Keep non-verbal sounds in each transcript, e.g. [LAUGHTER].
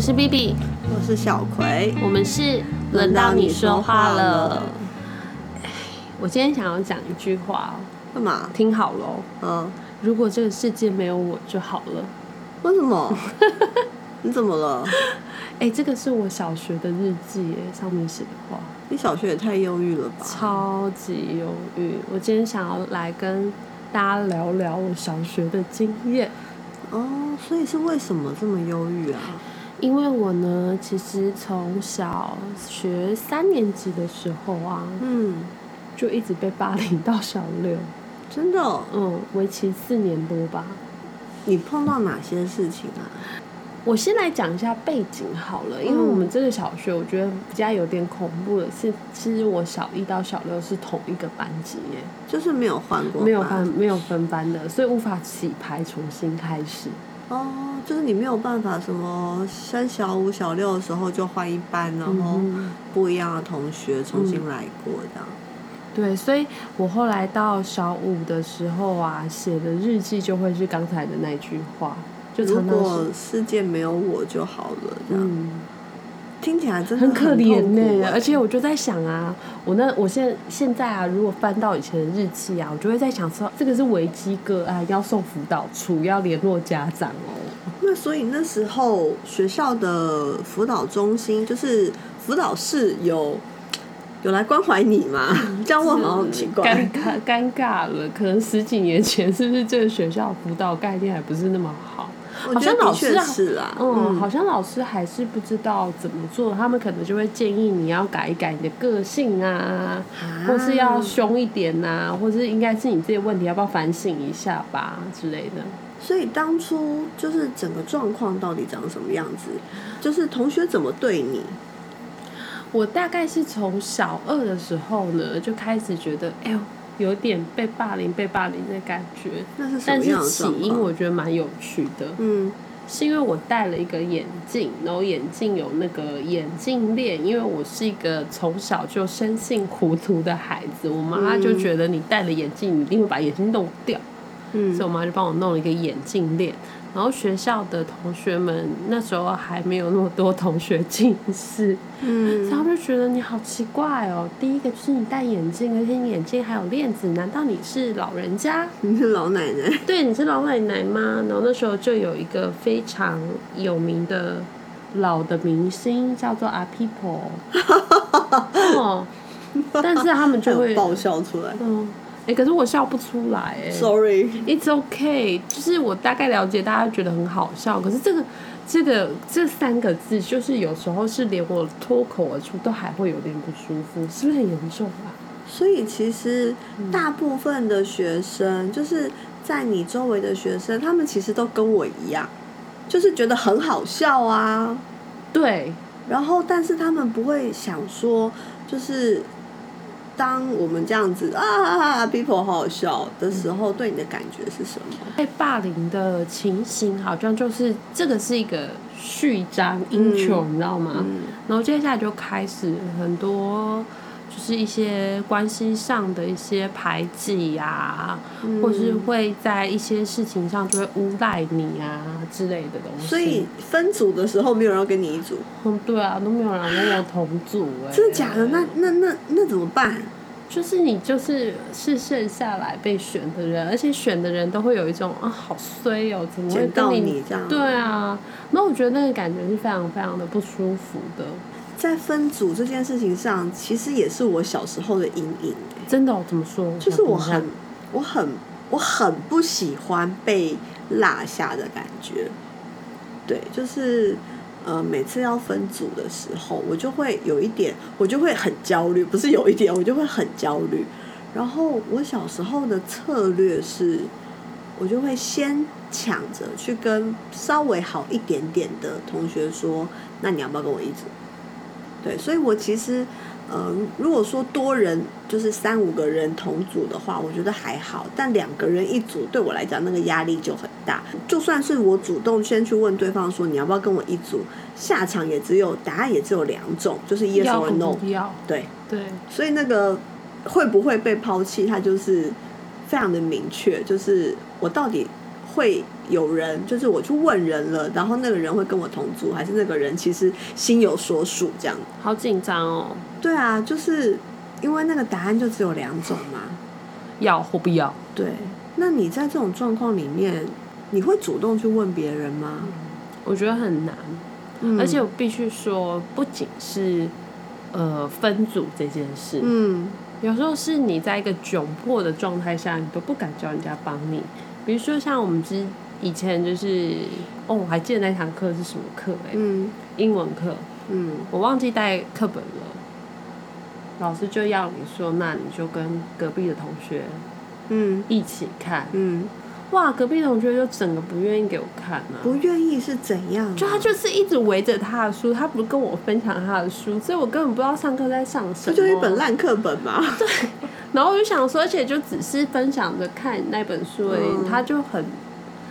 我是 B B，我是小葵，我们是轮到你说话了。我今天想要讲一句话，干嘛？听好了，嗯，如果这个世界没有我就好了。为什么？[LAUGHS] 你怎么了？哎，这个是我小学的日记，哎，上面写的话。你小学也太忧郁了吧？超级忧郁。我今天想要来跟大家聊聊我小学的经验。哦，所以是为什么这么忧郁啊？因为我呢，其实从小学三年级的时候啊，嗯，就一直被霸凌到小六，真的，嗯，为期四年多吧。你碰到哪些事情啊？我先来讲一下背景好了，因为我们这个小学，我觉得比较有点恐怖的是，其实我小一到小六是同一个班级耶，就是没有换过，没有分没有分班的，所以无法洗牌重新开始。哦，就是你没有办法什么升小五小六的时候就换一班，然后不一样的同学重新来过这样。对，所以我后来到小五的时候啊，写的日记就会是刚才的那句话。就如果世界没有我就好了，这样听起来真的很可怜呢。而且我就在想啊，我那我现现在啊，如果翻到以前的日记啊，我就会在想说，这个是危机个案，要送辅导处，要联络家长哦。那所以那时候学校的辅导中心，就是辅导室有有来关怀你吗？[LAUGHS] 这样问好像很奇怪，尴尬尴尬了。可能十几年前，是不是这个学校辅导概念还不是那么好？好像老师啊，嗯，好像老师还是不知道怎么做，他们可能就会建议你要改一改你的个性啊，或是要凶一点呐，或是应该是你自己问题要不要反省一下吧之类的。所以当初就是整个状况到底长什么样子，就是同学怎么对你？我大概是从小二的时候呢，就开始觉得，哎呦。有点被霸凌、被霸凌的感觉，但是起因我觉得蛮有趣的。嗯，是因为我戴了一个眼镜，然后眼镜有那个眼镜链，因为我是一个从小就生性糊涂的孩子，我妈就觉得你戴了眼镜，你一定会把眼镜弄掉。嗯，所以我妈就帮我弄了一个眼镜链。然后学校的同学们那时候还没有那么多同学近视，嗯，然后就觉得你好奇怪哦。第一个就是你戴眼镜，而且你眼镜还有链子，难道你是老人家？[LAUGHS] 你是老奶奶？对，你是老奶奶吗？然后那时候就有一个非常有名的老的明星叫做阿 People，[LAUGHS] 哦，但是他们就会爆笑出来，嗯。哎，可是我笑不出来哎，Sorry，It's okay，就是我大概了解，大家觉得很好笑。可是这个、这个、这三个字，就是有时候是连我脱口而出都还会有点不舒服，是不是很严重啊？所以其实大部分的学生，就是在你周围的学生，他们其实都跟我一样，就是觉得很好笑啊。对，然后但是他们不会想说，就是。当我们这样子啊，people 好好笑的时候，对你的感觉是什么？被霸凌的情形好像就是这个是一个序章 intro，你知道吗？然后接下来就开始很多。就是一些关系上的一些排挤呀，或是会在一些事情上就会诬赖你啊之类的东西。所以分组的时候没有人要跟你一组。嗯，对啊，都没有人跟我同组哎。真的假的？那那那那怎么办？就是你就是是剩下来被选的人，而且选的人都会有一种啊好衰哦，怎么会跟你这样？对啊，那我觉得那个感觉是非常非常的不舒服的。在分组这件事情上，其实也是我小时候的阴影。真的？怎么说？就是我很、我很、我很不喜欢被落下的感觉。对，就是呃，每次要分组的时候，我就会有一点，我就会很焦虑。不是有一点，我就会很焦虑。然后我小时候的策略是，我就会先抢着去跟稍微好一点点的同学说：“那你要不要跟我一组？”对，所以我其实，呃，如果说多人就是三五个人同组的话，我觉得还好。但两个人一组，对我来讲那个压力就很大。就算是我主动先去问对方说你要不要跟我一组，下场也只有答案也只有两种，就是 yes or no。要对对，所以那个会不会被抛弃，它就是非常的明确，就是我到底。会有人，就是我去问人了，然后那个人会跟我同住，还是那个人其实心有所属这样？好紧张哦。对啊，就是因为那个答案就只有两种嘛，要或不要。对，那你在这种状况里面，你会主动去问别人吗？我觉得很难，嗯而且我必须说，不仅是呃分组这件事，嗯有时候是你在一个窘迫的状态下，你都不敢叫人家帮你。比如说像我们之以前就是，哦，我还记得那堂课是什么课哎、嗯。英文课，嗯我忘记带课本了。老师就要你说，那你就跟隔壁的同学嗯。一起看。嗯，哇，隔壁同学就整个不愿意给我看啊，不愿意是怎样啊？就他就是一直围着他的书，他不跟我分享他的书，所以我根本不知道上课在上什么。这就一本烂课本嘛。[LAUGHS] 对然后我就想说，而且就只是分享着看那本书而已，嗯他就很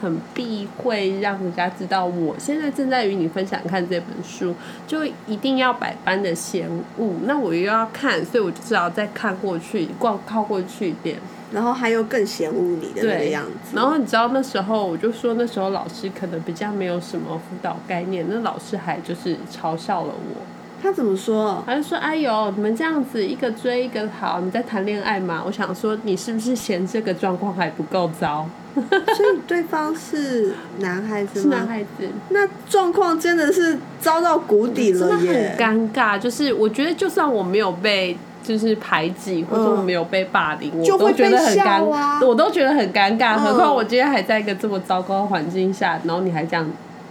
很避讳让人家知道我现在正在与你分享看这本书，就一定要百般的嫌恶。那我又要看，所以我就只好再看过去，逛靠过去一点。然后还有更嫌恶你的那个样子。然后你知道那时候我就说，那时候老师可能比较没有什么辅导概念，那老师还就是嘲笑了我。他怎么说？他就说：“哎呦，你们这样子一个追一个好，你在谈恋爱吗？”我想说，你是不是嫌这个状况还不够糟？[LAUGHS] 所以对方是男孩子吗？是男孩子，那状况真的是遭到谷底真的很了耶！尴尬。就是我觉得，就算我没有被就是排挤，或者我没有被霸凌，我就会都觉得很尴，啊我都觉得很尴尬。嗯何况我今天还在一个这么糟糕的环境下，然后你还这样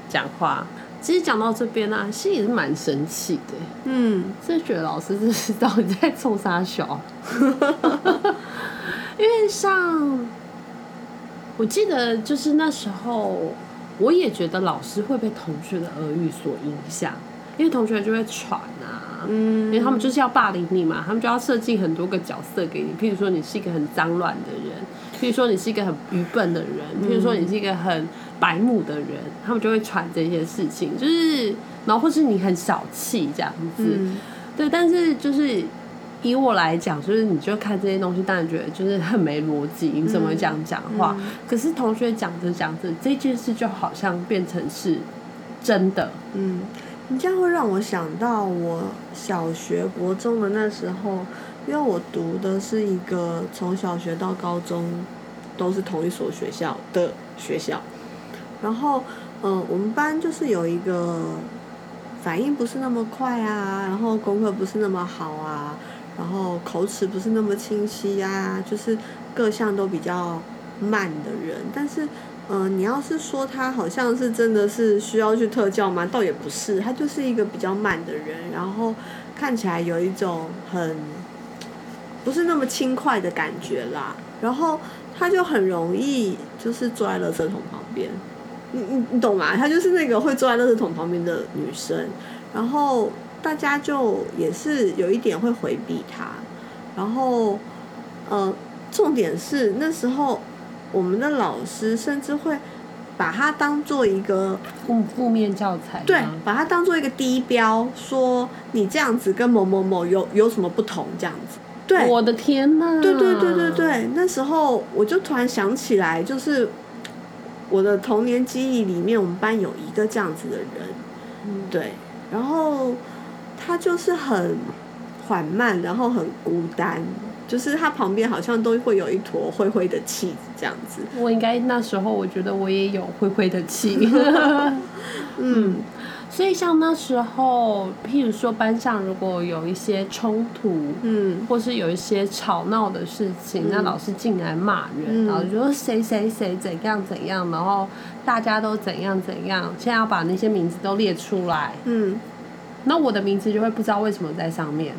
讲话。其实讲到这边呢、啊，心里是蛮生气的。嗯，是觉得老师这是到底在冲啥小？[LAUGHS] 因为像我记得，就是那时候，我也觉得老师会被同学的耳语所影响，因为同学就会传啊，嗯因为他们就是要霸凌你嘛，他们就要设计很多个角色给你，譬如说你是一个很脏乱的人，譬如说你是一个很愚笨的人，譬如说你是一个很白目的人，他们就会传这些事情，就是然后或是你很小气这样子，嗯。对，但是就是以我来讲，就是你就看这些东西，当然觉得就是很没逻辑，你怎么会这样讲话？嗯可是同学讲着讲着，这件事就好像变成是真的。嗯，你这样会让我想到我小学、国中的那时候，因为我读的是一个从小学到高中都是同一所学校的学校，然后，嗯、我们班就是有一个反应不是那么快啊，然后功课不是那么好啊，然后口齿不是那么清晰啊，就是各项都比较慢的人。但是，呃，你要是说他好像是真的是需要去特教吗？倒也不是，他就是一个比较慢的人，然后看起来有一种很不是那么轻快的感觉啦。然后他就很容易就是坐在垃圾桶旁边，你你你懂吗？她就是那个会坐在垃圾桶旁边的女生，然后大家就也是有一点会回避他，然后呃，重点是那时候我们的老师甚至会把它当做一个负负面教材，对，把它当做一个低标，说你这样子跟某某某有有什么不同这样子，对，我的天呐！对对对对对，那时候我就突然想起来，就是我的童年记忆里面，我们班有一个这样子的人，嗯。对，然后他就是很缓慢，然后很孤单，就是他旁边好像都会有一坨灰灰的气这样子，我应该那时候我觉得我也有灰灰的气。[LAUGHS] 嗯。所以像那时候，譬如说班上如果有一些冲突，嗯。或是有一些吵闹的事情，嗯。那老师进来骂人，嗯然后就说谁谁谁怎样怎样，然后大家都怎样怎样，现在要把那些名字都列出来，嗯那我的名字就会不知道为什么在上面。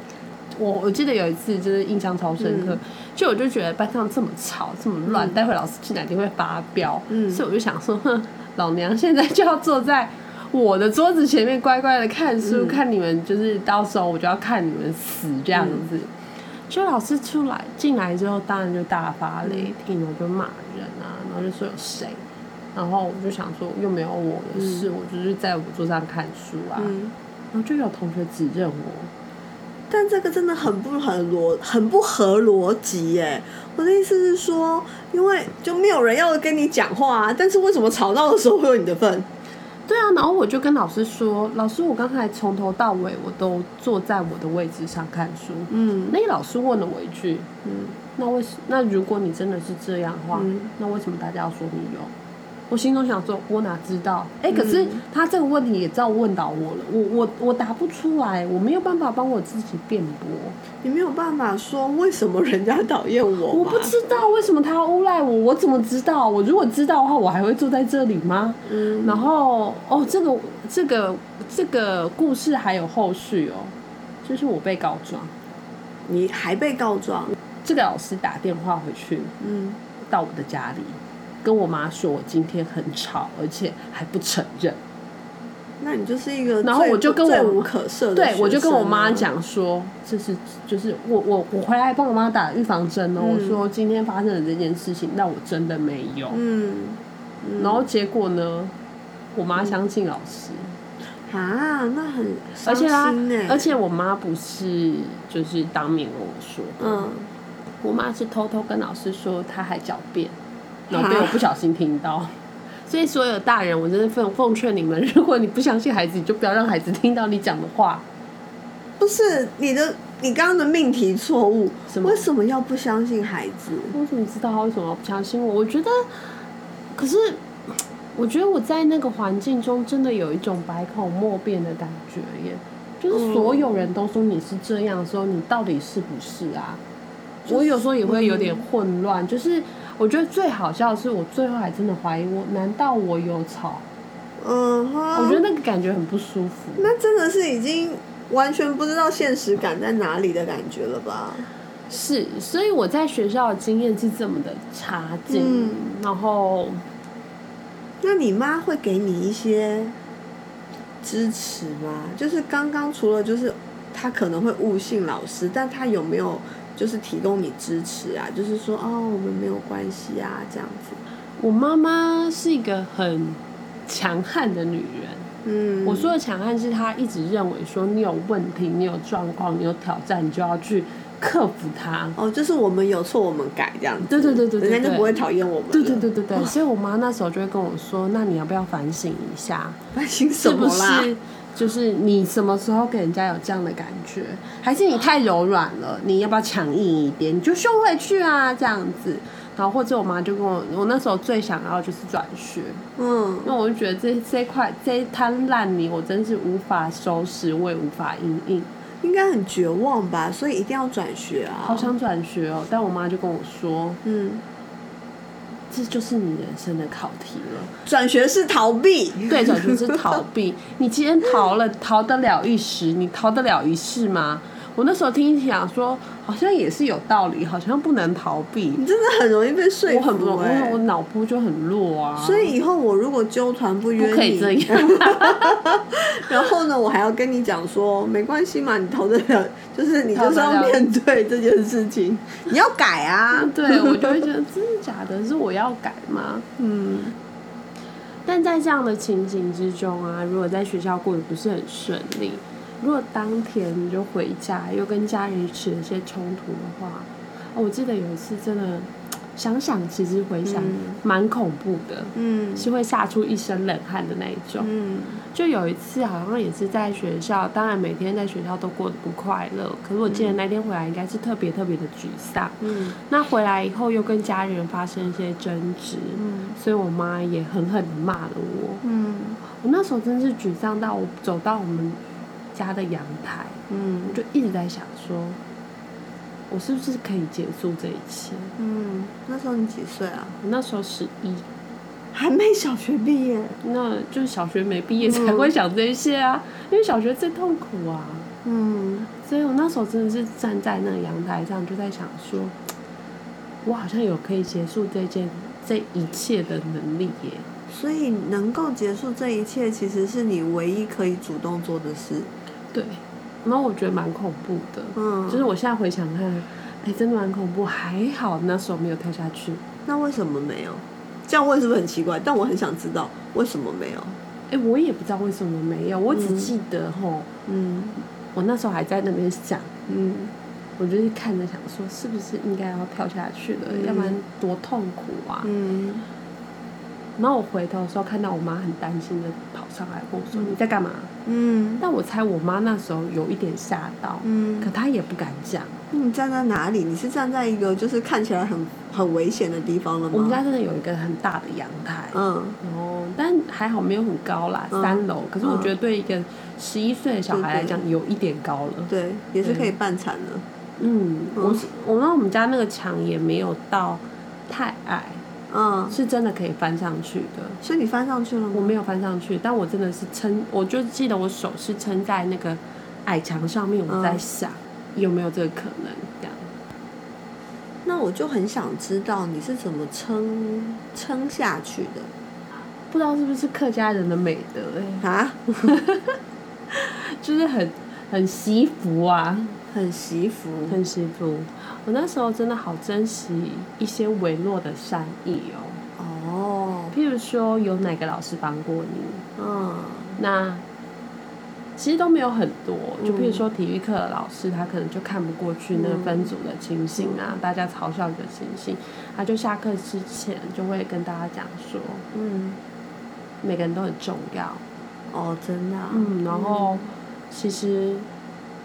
我我记得有一次就是印象超深刻，嗯。就我就觉得班上这么吵这么乱，嗯。待会老师进来一定会发飙，嗯。所以我就想说，哼，老娘现在就要坐在我的桌子前面乖乖的看书，嗯。看你们就是到时候我就要看你们死这样子。就老师出来进来之后，当然就大发雷霆，然后就骂人啊，然后就说有谁，然后我就想说又没有我的事，我就是在我桌上看书啊，嗯然后就有同学指认我，但这个真的很不很逻，很不合逻辑耶。我的意思是说，因为就没有人要跟你讲话啊，但是为什么吵闹的时候会有你的份？对啊，然后我就跟老师说，老师，我刚才从头到尾我都坐在我的位置上看书。嗯那老师问了我一句，嗯那为什那如果你真的是这样的话，嗯那为什么大家要说你有？我心中想说，我哪知道？哎、可是嗯他这个问题也照问到我了，我我我答不出来，我没有办法帮我自己辩驳，你没有办法说为什么人家讨厌我我不知道为什么他要诬赖我，我怎么知道？我如果知道的话，我还会坐在这里吗？嗯。然后哦，这个这个这个故事还有后续哦，就是我被告状，你还被告状，这个老师打电话回去嗯，到我的家里，跟我妈说我今天很吵，而且还不承认。那你就是一个然后我就跟我罪无可赦的对，我就跟我妈讲说，这是就是我我我回来帮我妈打预防针哦，嗯。我说今天发生的这件事情，那我真的没有。嗯，嗯。然后结果呢，我妈相信老师，啊，那很伤而且她心欸。而且我妈不是就是当面跟我说，嗯，我妈是偷偷跟老师说她还狡辩，然后被我不小心听到。所以所有大人，我真的奉奉劝你们，如果你不相信孩子，你就不要让孩子听到你讲的话。不是你的，你刚刚的命题错误，什么为什么要不相信孩子？我怎么知道他为什么要不相信我？我觉得，可是我觉得我在那个环境中，真的有一种百口莫辩的感觉耶。就是所有人都说你是这样的时候，你到底是不是啊？我有时候也会有点混乱。就是我觉得最好笑的是，我最后还真的怀疑我，难道我有吵？嗯哼，我觉得那个感觉很不舒服。那真的是已经完全不知道现实感在哪里的感觉了吧？是，所以我在学校的经验是这么的差劲，嗯然后那你妈会给你一些支持吗？就是刚刚除了就是她可能会误信老师，但她有没有就是提供你支持啊？就是说哦，我们没有关系啊，这样子。我妈妈是一个很强悍的女人。嗯，我说的强悍是她一直认为说你有问题、你有状况、你有挑战，你就要去克服它。哦，就是我们有错我们改这样子。对对对对人家就不会讨厌我们了。对对对对对，所以我妈那时候就会跟我说：“那你要不要反省一下，[LAUGHS] 反省什么啦？是就是你什么时候给人家有这样的感觉，还是你太柔软了？你要不要强硬一点？你就凶回去啊，这样子。”然后或者我妈就跟我，我那时候最想要就是转学，嗯，那我就觉得这这块这一滩烂泥，我真是无法收拾，我也无法应应，应该很绝望吧？所以一定要转学啊。好想转学哦。但我妈就跟我说，嗯，这就是你人生的考题了。转学是逃避。对，转学是逃避。你今天逃了，逃得了一时，你逃得了一世吗？我那时候听想说，好像也是有道理，好像不能逃避。你真的很容易被说服、欸，我很不，因为我脑波就很弱啊。所以以后我如果纠团不约你，不可以这样。[LAUGHS] 然后呢，我还要跟你讲说，没关系嘛，你逃得了，[LAUGHS] 就是你就是要面对这件事情，你要改啊。对，我就会觉得真的假的，是我要改吗？嗯但在这样的情景之中啊，如果在学校过得不是很顺利，如果当天你就回家，又跟家人起了一些冲突的话，哦，我记得有一次真的想想，其实回想嗯蛮恐怖的，嗯是会吓出一身冷汗的那一种。嗯就有一次好像也是在学校，当然每天在学校都过得不快乐，可是我记得那天回来应该是特别特别的沮丧。嗯那回来以后又跟家人发生一些争执，嗯所以我妈也狠狠的骂了我。嗯我那时候真是沮丧到我走到我们家的阳台，嗯我就一直在想说，我是不是可以结束这一切？嗯，那时候你几岁啊？我那时候十一，还没小学毕业。那就是小学没毕业才会想这些啊，因为小学最痛苦啊。嗯所以我那时候真的是站在那个阳台上，就在想说，我好像有可以结束这件这一切的能力耶。所以能够结束这一切，其实是你唯一可以主动做的事。对，然后我觉得蛮恐怖的，嗯，就是我现在回想看，哎，真的蛮恐怖。还好那时候没有跳下去。那为什么没有？这样问是不是很奇怪？但我很想知道为什么没有。哎，我也不知道为什么没有，我只记得吼，嗯我那时候还在那边想，嗯我就是看着想说，是不是应该要跳下去了，嗯要不然多痛苦啊！嗯然后我回头的时候，看到我妈很担心的跑上来问我说：“你在干嘛嗯？”但我猜我妈那时候有一点吓到，嗯可她也不敢讲。你站在哪里？你是站在一个就是看起来很很危险的地方了吗？我们家真的有一个很大的阳台，嗯然后但还好没有很高啦，嗯三楼。可是我觉得对一个十一岁的小孩来讲，有一点高了。对，也是可以半残的。嗯，嗯我我那我们家那个墙也没有到太矮，嗯，是真的可以翻上去的。所以你翻上去了吗？我没有翻上去，但我真的是撑，我就记得我手是撑在那个矮墙上面，我在想、有没有这个可能这样。那我就很想知道你是怎么撑撑下去的不知道是不是客家人的美德哎、啊？[LAUGHS] 就是很很惜福啊，很惜福，很惜福。我那时候真的好珍惜一些微弱的善意哦，哦，譬如说有哪个老师帮过你，嗯。那其实都没有很多，就譬如嗯说体育课的老师，他可能就看不过去那个分组的情形啊，大家嘲笑的情形，他就下课之前就会跟大家讲说，嗯，每个人都很重要，哦，真的、啊，嗯，然后其实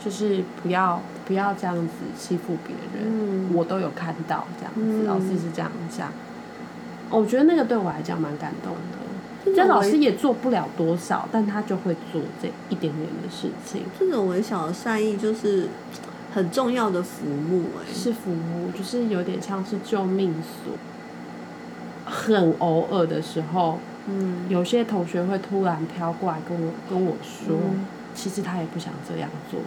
就是不要不要这样子欺负别人，嗯，我都有看到这样子，嗯。老师是这样讲，哦我觉得那个对我来讲蛮感动的。这老师也做不了多少，但他就会做这一点点的事情，这种微小的善意就是很重要的服务、哎，是服务，就是有点像是救命所。很偶尔的时候，嗯，有些同学会突然飘过来跟我跟我说，嗯其实他也不想这样做，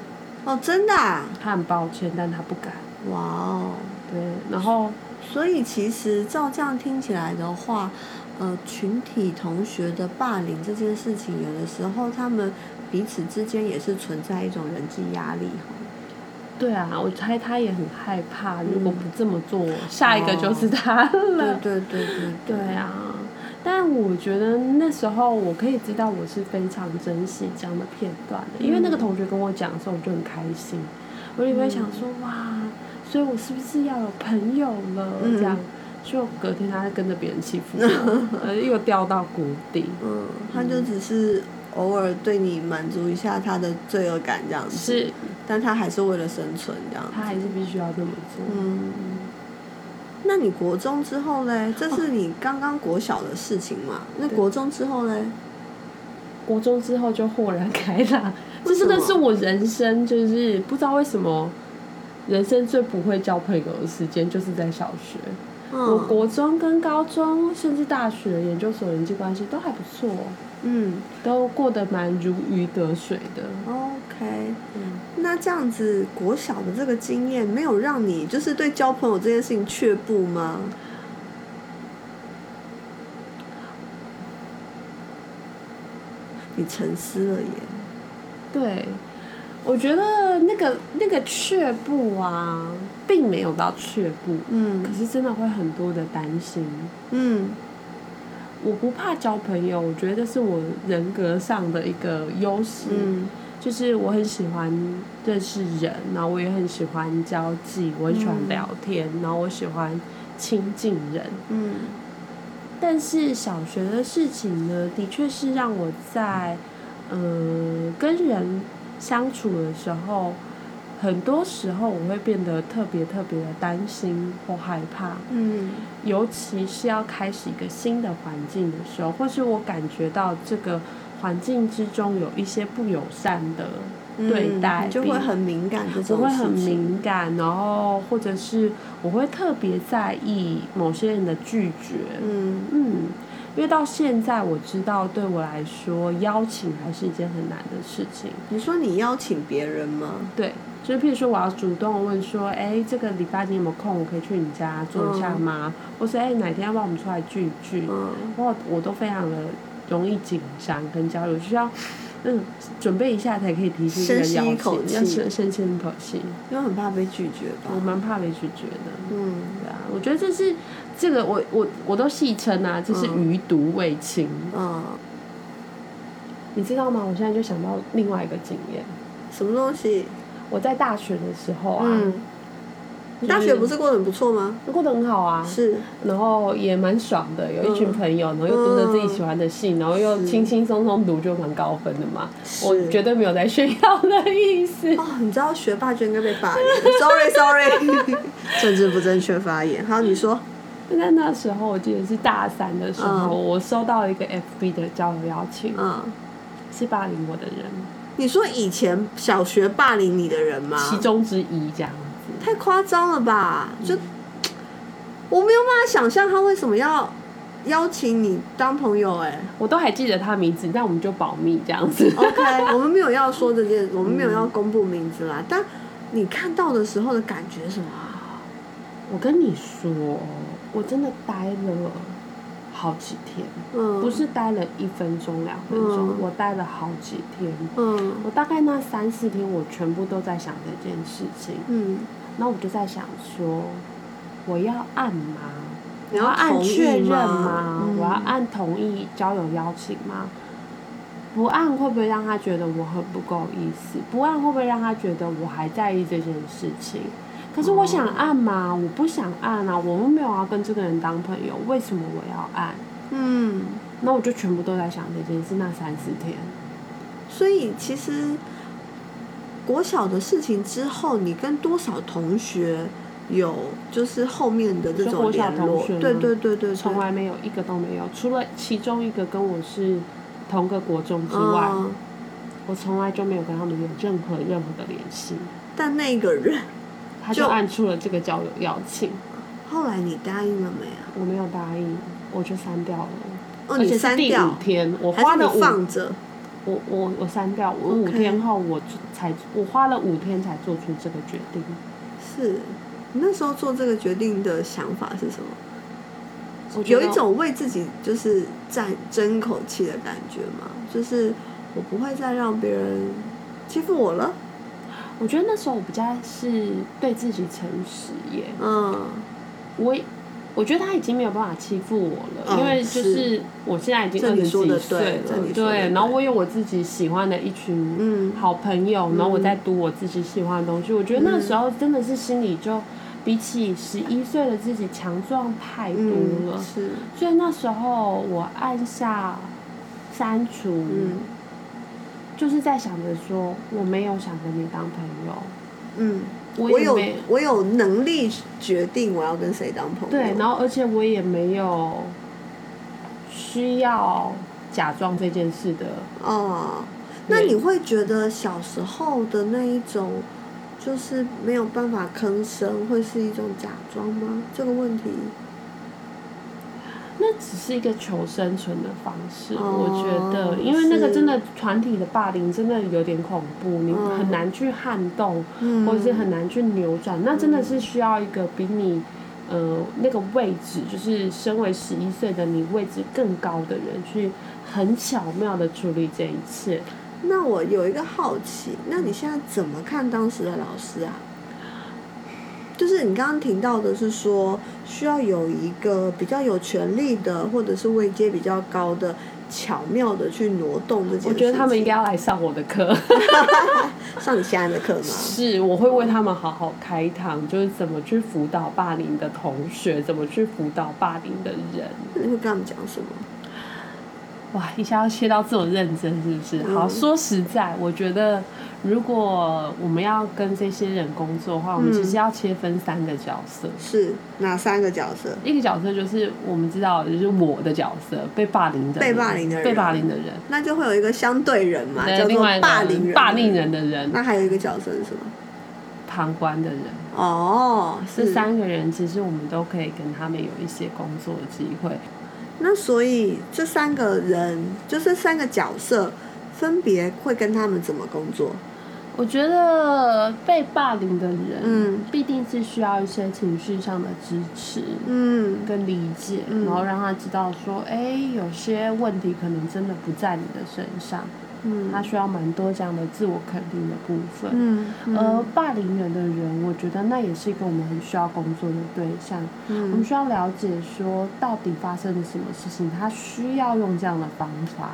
哦，真的、啊，他很抱歉，但他不敢。哇哦，对，然后所以其实照这样听起来的话，呃，群体同学的霸凌这件事情，有的时候他们彼此之间也是存在一种人际压力哈。对啊，我猜他也很害怕，如果不这么做，下一个就是他了。对对对对。对啊，但我觉得那时候我可以知道我是非常珍惜这样的片段的，因为那个同学跟我讲的时候，我就很开心，我也会想说哇，所以我是不是要有朋友了？嗯这样，就隔天他跟着别人欺负我，呃，[LAUGHS] 又掉到谷底。嗯，他就只是偶尔对你满足一下他的罪恶感这样子，是，但他还是为了生存这样子。他还是必须要这么做。嗯，那你国中之后嘞？这是你刚刚国小的事情嘛？那对国中之后嘞？国中之后就豁然开朗，这真的是我人生就是不知道为什么，人生最不会交朋友的时间就是在小学。我嗯国中跟高中，甚至大学、研究所人际关系都还不错，嗯都过得蛮如鱼得水的。，OK。嗯，那这样子，国小的这个经验没有让你就是对交朋友这件事情却步吗？你沉思了耶。对，我觉得那个那个却步啊，并没有到却步，嗯可嗯是真的会很多的担心。嗯我不怕交朋友，我觉得这是我人格上的一个优势。嗯就是我很喜欢认识人，然后我也很喜欢交际，我很喜欢嗯聊天，然后我喜欢亲近人。嗯但是小学的事情呢，的确是让我在呃跟人相处的时候，很多时候我会变得特别特别的担心或害怕，嗯。尤其是要开始一个新的环境的时候，或是我感觉到这个环境之中有一些不友善的对待，嗯就会很敏感这种我会很敏感，然后或者是我会特别在意某些人的拒绝，嗯。嗯，因为到现在我知道，对我来说，邀请还是一件很难的事情。你说你邀请别人吗？对，就是譬如说，我要主动问说，哎，这个礼拜你有没有空？我可以去你家坐一下吗？或是哎，哪天要不要我们出来聚一聚？嗯我我都非常的容易紧张跟焦虑，需要嗯准备一下才可以提出这个邀请，要气深深吸一口气。因为很怕被拒绝吧我。蛮怕被拒绝的。嗯对啊，我觉得这是这个我我我都戏称啊，这是嗯余毒未清。嗯，你知道吗？我现在就想到另外一个经验，什么东西？我在大学的时候啊，嗯，你大学不是过得很不错吗？过得很好啊，是，然后也蛮爽的，有一群朋友，然后又读着自己喜欢的戏，然后又轻轻松松读就蛮高分的嘛。我绝对没有在炫耀的意思。哦，你知道学霸就应该被发言？Sorry Sorry，[LAUGHS] 政治不正确发言。好，你说。在那时候，我记得是大三的时候，我收到一个 FB 的交友邀请，嗯，是霸凌我的人。你说以前小学霸凌你的人吗？其中之一这样子。太夸张了吧？就我没有办法想象他为什么要邀请你当朋友。哎，我都还记得他名字，但我们就保密这样子。OK，[LAUGHS] 我们没有要说这件，我们没有要公布名字啦。但你看到的时候的感觉什么？我跟你说。我真的待了好几天，不是待了一分钟两分钟，我待了好几天。我大概那三四天，我全部都在想这件事情。嗯，那我就在想说，我要按吗？我要按确认吗？我要按同意交友邀请吗？不按会不会让他觉得我很不够意思？不按会不会让他觉得我还在意这件事情？可是我想按嘛，我不想按啊！我们没有要跟这个人当朋友，为什么我要按？嗯，那我就全部都在想这件事，那三四天。所以其实国小的事情之后，你跟多少同学有就是后面的这种联络？对对对对，从来没有一个都没有，除了其中一个跟我是同个国中之外，我从来就没有跟他们有任何任何的联系。但那个人。他就按出了这个交友邀请，后来你答应了没啊？我没有答应，我就删掉了。哦，你删掉？五天，我花了放着。我我我删掉，我五天后我才我花了五天才做出这个决定。是，你那时候做这个决定的想法是什么？有一种为自己就是在争口气的感觉吗？就是我不会再让别人欺负我了。我觉得那时候我比较是对自己诚实耶。嗯，我我觉得他已经没有办法欺负我了，因为就是我现在已经二十几岁了，对，然后我有我自己喜欢的一群好朋友，然后我在读我自己喜欢的东西。我觉得那时候真的是心里就比起十一岁的自己强壮太多了，是。所以那时候我按下删除。就是在想着说，我没有想跟你当朋友。嗯，我有我有能力决定我要跟谁当朋友。对，然后而且我也没有需要假装这件事的。哦，那你会觉得小时候的那一种，就是没有办法吭声，会是一种假装吗？这个问题。那只是一个求生存的方式，我觉得，因为那个真的团体的霸凌真的有点恐怖，你很难去撼动，或者是很难去扭转，那真的是需要一个比你，呃，那个位置，就是身为十一岁的你位置更高的人，去很巧妙的处理这一切。那我有一个好奇，那你现在怎么看当时的老师啊？就是你刚刚提到的是说，需要有一个比较有权力的，或者是位阶比较高的，巧妙的去挪动这件事。我觉得他们应该要来上我的课，[LAUGHS] 上你现在的课吗？是，我会为他们好好开堂，就是怎么去辅导霸凌的同学，怎么去辅导霸凌的人。你会跟他们讲什么？哇，一下要切到这么认真，是不是？好，说实在，我觉得如果我们要跟这些人工作的话，我们其实要切分三个角色。是哪三个角色？一个角色就是我们知道，就是我的角色，被霸凌的，被霸凌的人，被霸凌的人，那就会有一个相对人嘛，叫做霸凌人，霸凌人的人。那还有一个角色是什么？旁观的人。哦，这三个人其实我们都可以跟他们有一些工作的机会。那所以这三个人，就这三个角色，分别会跟他们怎么工作？我觉得被霸凌的人，嗯，必定是需要一些情绪上的支持，嗯，跟理解，然后让他知道说，哎，有些问题可能真的不在你的身上。嗯，他需要蛮多这样的自我肯定的部分。嗯，而霸凌人的人，我觉得那也是一个我们很需要工作的对象。嗯，我们需要了解说，到底发生了什么事情，他需要用这样的方法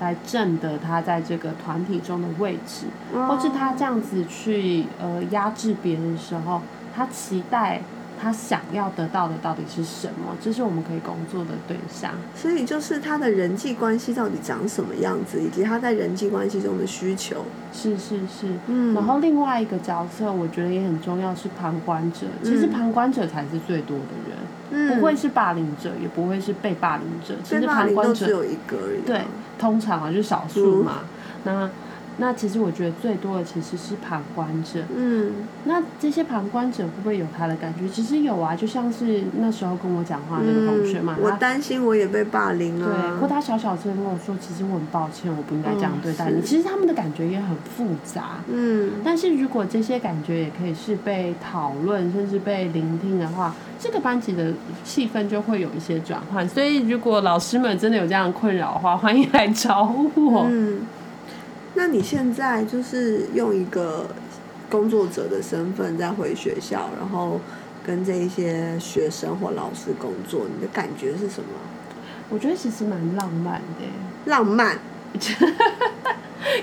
来证得他在这个团体中的位置，哦或是他这样子去呃压制别人的时候，他期待他想要得到的到底是什么？这是我们可以工作的对象。所以就是他的人际关系到底长什么样子，以及他在人际关系中的需求。是是是，嗯然后另外一个角色，我觉得也很重要，是旁观者。其实嗯旁观者才是最多的人，嗯不会是霸凌者，也不会是被霸凌者。其实旁观者只有一个而已嘛。对，通常啊就是少数嘛。那那其实我觉得最多的其实是旁观者。嗯那这些旁观者会不会有他的感觉？其实有啊，就像是那时候跟我讲话那个同学嘛，嗯我担心我也被霸凌对，啊。或他小小声跟我说，其实我很抱歉，我不应该这样对待你。嗯其实他们的感觉也很复杂。嗯但是如果这些感觉也可以是被讨论，甚至被聆听的话，这个班级的气氛就会有一些转换。所以，如果老师们真的有这样的困扰的话，欢迎来找我。嗯，那你现在就是用一个工作者的身份再回学校，然后跟这一些学生或老师工作，你的感觉是什么？我觉得其实蛮浪漫的，浪漫。[LAUGHS]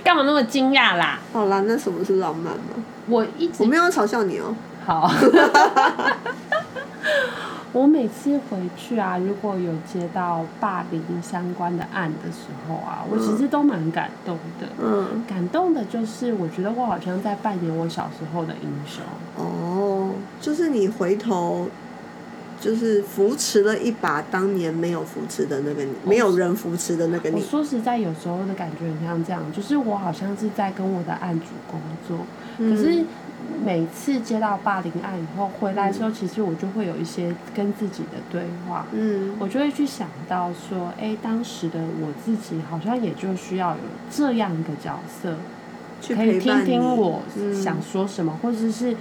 干嘛那么惊讶啦？好啦，那什么是浪漫呢？我一直我没有嘲笑你哦、好。[LAUGHS] [LAUGHS] 我每次回去啊，如果有接到霸凌相关的案的时候啊，我其实都蛮感动的。嗯，感动的就是，我觉得我好像在扮演我小时候的英雄。哦，就是你回头，就是扶持了一把当年没有扶持的那个你，没有人扶持的那个我你。说实在，有时候的感觉很像这样，就是我好像是在跟我的案主工作，可是每次接到霸凌案以后回来之后，其实我就会有一些跟自己的对话。嗯我就会去想到说，哎，当时的我自己好像也就需要有这样一个角色，去可以听听我嗯想说什么，或者是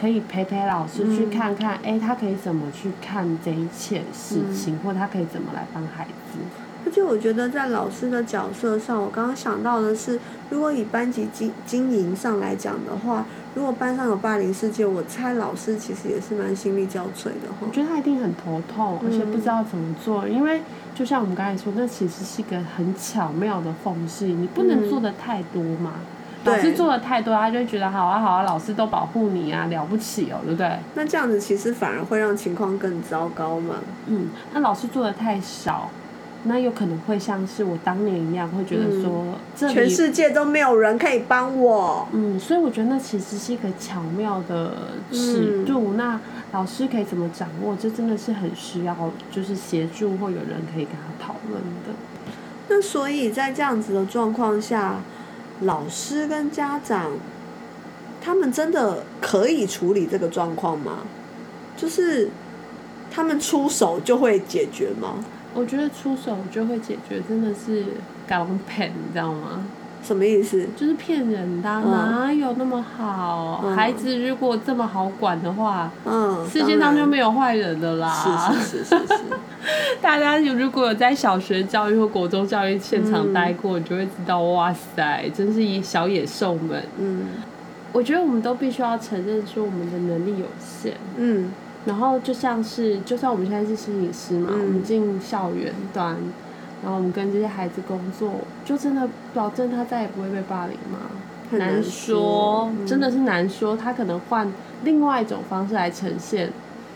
可以陪陪老师去嗯看看，哎、他可以怎么去看这一切事嗯情，或他可以怎么来帮孩子。而且我觉得在老师的角色上，我刚刚想到的是，如果以班级经经营上来讲的话，如果班上有霸凌事件，我猜老师其实也是蛮心力交瘁的哈我。觉得他一定很头痛，而且不知道怎么做，因为就像我们刚才说，那其实是一个很巧妙的缝隙，你不能做的太多嘛。老师做的太多，他就会觉得好啊好啊，老师都保护你啊，了不起哦，对不对？那这样子其实反而会让情况更糟糕嘛。嗯，那老师做的太少，那有可能会像是我当年一样，会觉得说、这全世界都没有人可以帮我。嗯，所以我觉得那其实是一个巧妙的尺度。那老师可以怎么掌握？这真的是很需要，就是协助或有人可以跟他讨论的。那所以在这样子的状况下，老师跟家长，他们真的可以处理这个状况吗？就是他们出手就会解决吗？我觉得出手就会解决，真的是港骗，你知道吗？什么意思？就是骗人的啊、嗯哪有那么好？嗯孩子如果这么好管的话，嗯，世界上就没有。有坏人的啦。是是是是是，[LAUGHS] 大家有如果有在小学教育或国中教育现场待过，你就会知道，哇塞，真是一小野兽们。嗯我觉得我们都必须要承认说我们的能力有限，嗯然后就像是，就算我们现在是心理师嘛，嗯我们进校园端，然后我们跟这些孩子工作，就真的保证他再也不会被霸凌吗？很难难说嗯真的是难说。他可能换另外一种方式来呈现。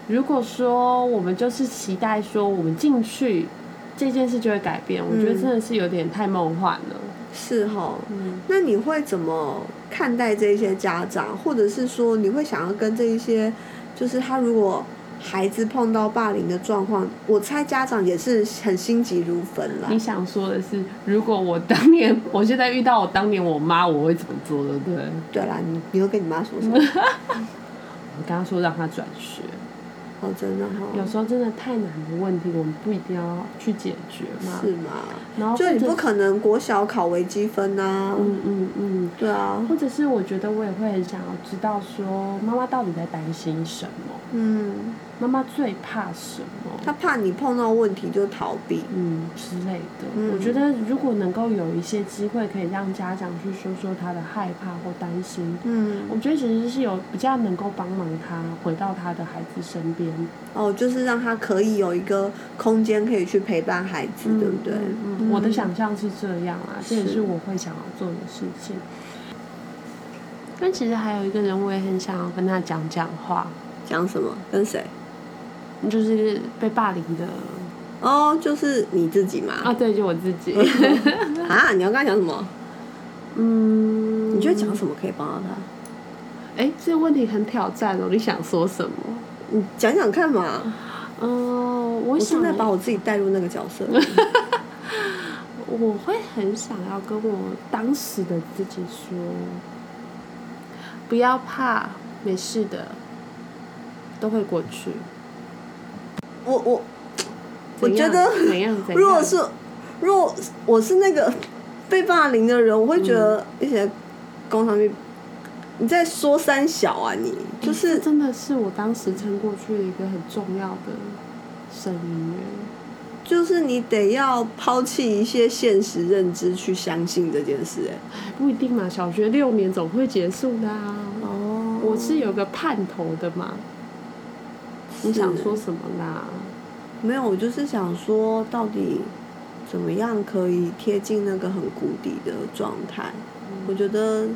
如果说我们就是期待说我们进去这件事就会改变，我觉得嗯真的是有点太梦幻了。是哈。嗯，那你会怎么看待这些家长，或者是说你会想要跟这一些，就是他如果孩子碰到霸凌的状况，我猜家长也是很心急如焚了你。想说的是，如果我当年，我现在遇到我当年我妈，我会怎么做，对不对？对啦，你你会跟你妈说什么？[LAUGHS] 我刚刚说让她转学，哦，真的有，时候真的太难的问题，我们不一定要去解决嘛。是吗？然后就你不可能国小考微积分呐、嗯嗯嗯，对啊，或者是我觉得我也会很想要知道说，妈妈到底在担心什么？嗯，妈妈最怕什么？她怕你碰到问题就逃避，嗯之类的。嗯我觉得如果能够有一些机会，可以让家长去说说他的害怕或担心，嗯我觉得其实是有比较能够帮忙他回到他的孩子身边，哦，就是让他可以有一个空间可以去陪伴孩子，对不对？嗯，我的想象是这样啊，这也是是我会想要做的事情。但其实还有一个人，我也很想要跟他讲讲话，讲什么？跟谁？就是被霸凌的哦，就是你自己嘛。啊，对，就我自己。[LAUGHS] 啊，你要跟他讲什么？嗯，你觉得讲什么可以帮到他？哎，这个问题很挑战哦，你想说什么？你讲讲看嘛。嗯，我我现在把我自己带入那个角色。[LAUGHS] 我会很想要跟我当时的自己说，不要怕，没事的，都会过去。我我我觉得？[LAUGHS] 如果是如果我是那个被霸凌的人，我会觉得一些工商面你在说三小啊你，就这是真的是我当时撑过去的一个很重要的声音耶。就是你得要抛弃一些现实认知去相信这件事、哎。不一定嘛，小学六年总会结束的啊。哦我是有个盼头的嘛。你想说什么啦？没有，我就是想说，到底怎么样可以贴近那个很谷底的状态？我觉得，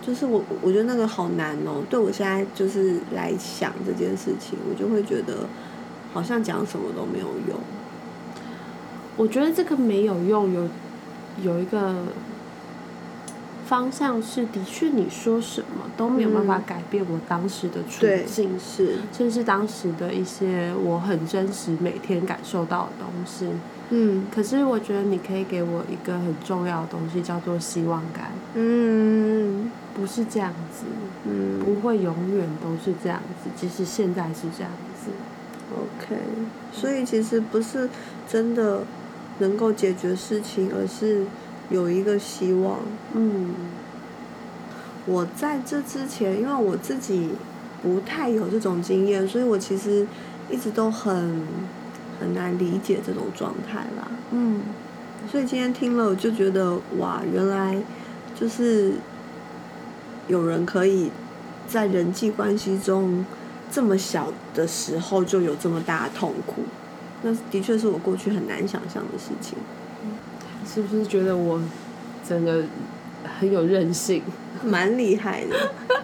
就是我，我觉得那个好难哦。对我现在就是来想这件事情，我就会觉得好像讲什么都没有用。我觉得这个没有用，有有一个方向是，的确你说什么都没有办法嗯改变我当时的处境，是，甚至当时的一些我很真实每天感受到的东西。嗯可是我觉得你可以给我一个很重要的东西，叫做希望感，嗯不是这样子，嗯不会永远都是这样子，即使现在是这样子。，OK。所以其实不是真的能够解决事情，而是有一个希望。嗯我在这之前，因为我自己不太有这种经验，所以我其实一直都很很难理解这种状态啦。嗯所以今天听了，我就觉得哇，原来就是有人可以在人际关系中这么小的时候就有这么大的痛苦，那的确是我过去很难想象的事情。是不是觉得我整个很有韧性？蛮厉害的，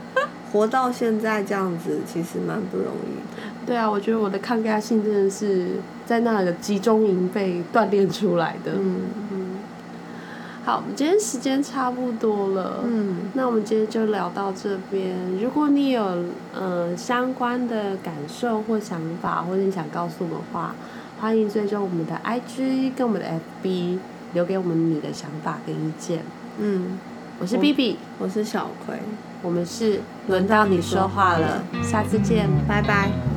[LAUGHS] 活到现在这样子，其实蛮不容易的。对啊，我觉得我的抗压性真的是在那个集中营被锻炼出来的。嗯嗯，好，我们今天时间差不多了。嗯，那我们今天就聊到这边。如果你有呃相关的感受或想法，或者你想告诉我们的话，欢迎追踪我们的 IG 跟我们的 FB，留给我们你的想法跟意见。嗯，我是 B B，我是小葵，我们是轮到你说话了，下次见。拜拜。